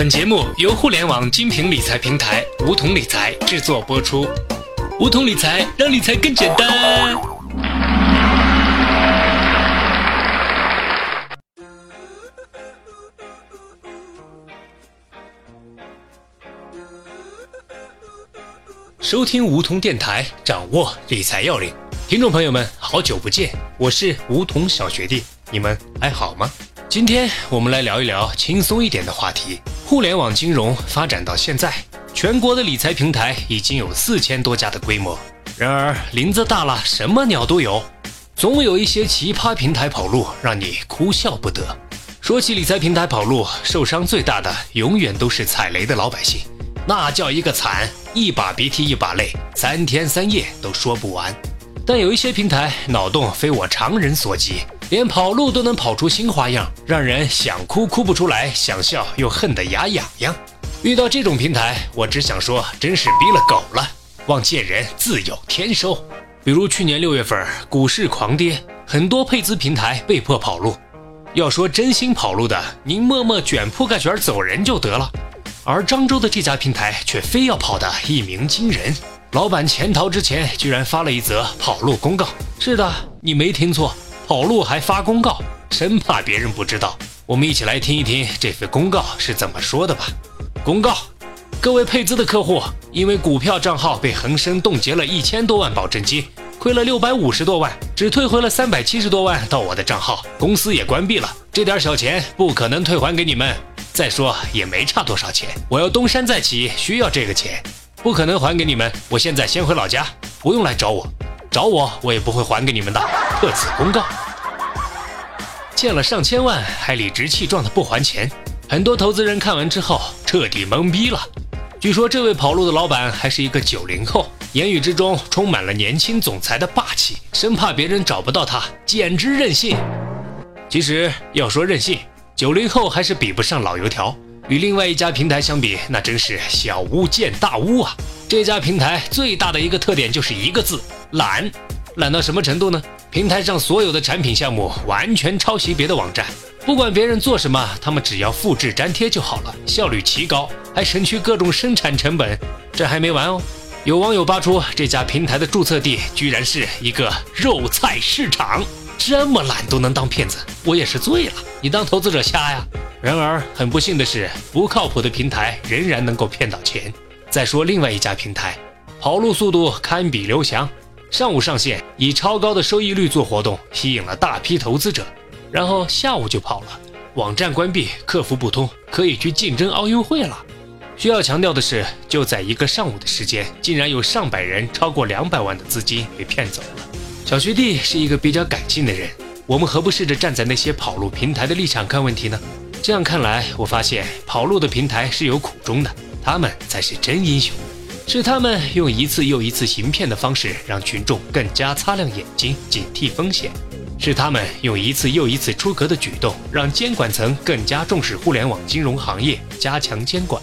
本节目由互联网精品理财平台梧桐理财制作播出。梧桐理财让理财更简单。收听梧桐电台，掌握理财要领。听众朋友们，好久不见，我是梧桐小学弟，你们还好吗？今天我们来聊一聊轻松一点的话题。互联网金融发展到现在，全国的理财平台已经有四千多家的规模。然而林子大了，什么鸟都有，总有一些奇葩平台跑路，让你哭笑不得。说起理财平台跑路，受伤最大的永远都是踩雷的老百姓，那叫一个惨，一把鼻涕一把泪，三天三夜都说不完。但有一些平台脑洞非我常人所及。连跑路都能跑出新花样，让人想哭哭不出来，想笑又恨得牙痒痒。遇到这种平台，我只想说，真是逼了狗了。望见人自有天收。比如去年六月份，股市狂跌，很多配资平台被迫跑路。要说真心跑路的，您默默卷铺盖卷走人就得了。而漳州的这家平台却非要跑得一鸣惊人，老板潜逃之前，居然发了一则跑路公告。是的，你没听错。跑路还发公告，生怕别人不知道。我们一起来听一听这份公告是怎么说的吧。公告：各位配资的客户，因为股票账号被恒生冻结了一千多万保证金，亏了六百五十多万，只退回了三百七十多万到我的账号，公司也关闭了。这点小钱不可能退还给你们。再说也没差多少钱，我要东山再起，需要这个钱，不可能还给你们。我现在先回老家，不用来找我。找我，我也不会还给你们的。特此公告。欠了上千万还理直气壮的不还钱，很多投资人看完之后彻底懵逼了。据说这位跑路的老板还是一个九零后，言语之中充满了年轻总裁的霸气，生怕别人找不到他，简直任性。其实要说任性，九零后还是比不上老油条。与另外一家平台相比，那真是小巫见大巫啊！这家平台最大的一个特点就是一个字。懒，懒到什么程度呢？平台上所有的产品项目完全抄袭别的网站，不管别人做什么，他们只要复制粘贴就好了，效率奇高，还省去各种生产成本。这还没完哦，有网友扒出这家平台的注册地居然是一个肉菜市场，这么懒都能当骗子，我也是醉了。你当投资者瞎呀？然而很不幸的是，不靠谱的平台仍然能够骗到钱。再说另外一家平台，跑路速度堪比刘翔。上午上线，以超高的收益率做活动，吸引了大批投资者，然后下午就跑了，网站关闭，客服不通，可以去竞争奥运会了。需要强调的是，就在一个上午的时间，竟然有上百人超过两百万的资金被骗走了。小学弟是一个比较感性的人，我们何不试着站在那些跑路平台的立场看问题呢？这样看来，我发现跑路的平台是有苦衷的，他们才是真英雄。是他们用一次又一次行骗的方式，让群众更加擦亮眼睛，警惕风险；是他们用一次又一次出格的举动，让监管层更加重视互联网金融行业，加强监管；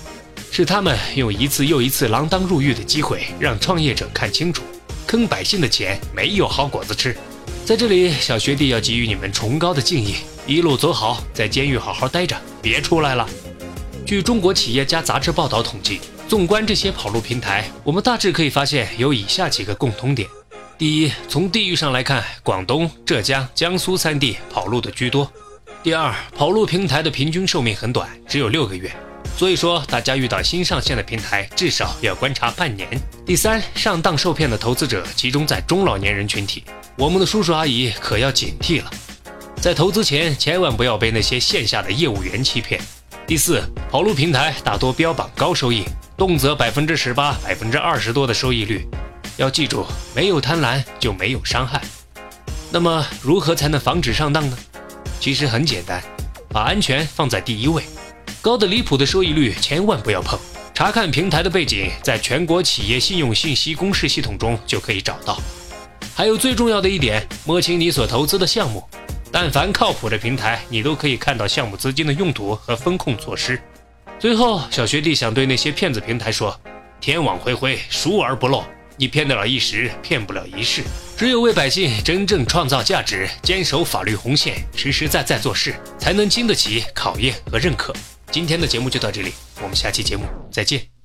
是他们用一次又一次锒铛入狱的机会，让创业者看清楚，坑百姓的钱没有好果子吃。在这里，小学弟要给予你们崇高的敬意，一路走好，在监狱好好待着，别出来了。据中国企业家杂志报道统计。纵观这些跑路平台，我们大致可以发现有以下几个共通点：第一，从地域上来看，广东、浙江、江苏三地跑路的居多；第二，跑路平台的平均寿命很短，只有六个月，所以说大家遇到新上线的平台，至少要观察半年；第三，上当受骗的投资者集中在中老年人群体，我们的叔叔阿姨可要警惕了，在投资前千万不要被那些线下的业务员欺骗；第四，跑路平台大多标榜高收益。动辄百分之十八、百分之二十多的收益率，要记住，没有贪婪就没有伤害。那么，如何才能防止上当呢？其实很简单，把安全放在第一位。高的离谱的收益率千万不要碰。查看平台的背景，在全国企业信用信息公示系统中就可以找到。还有最重要的一点，摸清你所投资的项目。但凡靠谱的平台，你都可以看到项目资金的用途和风控措施。最后，小学弟想对那些骗子平台说：天网恢恢，疏而不漏。你骗得了一时，骗不了一世。只有为百姓真正创造价值，坚守法律红线，实实在在做事，才能经得起考验和认可。今天的节目就到这里，我们下期节目再见。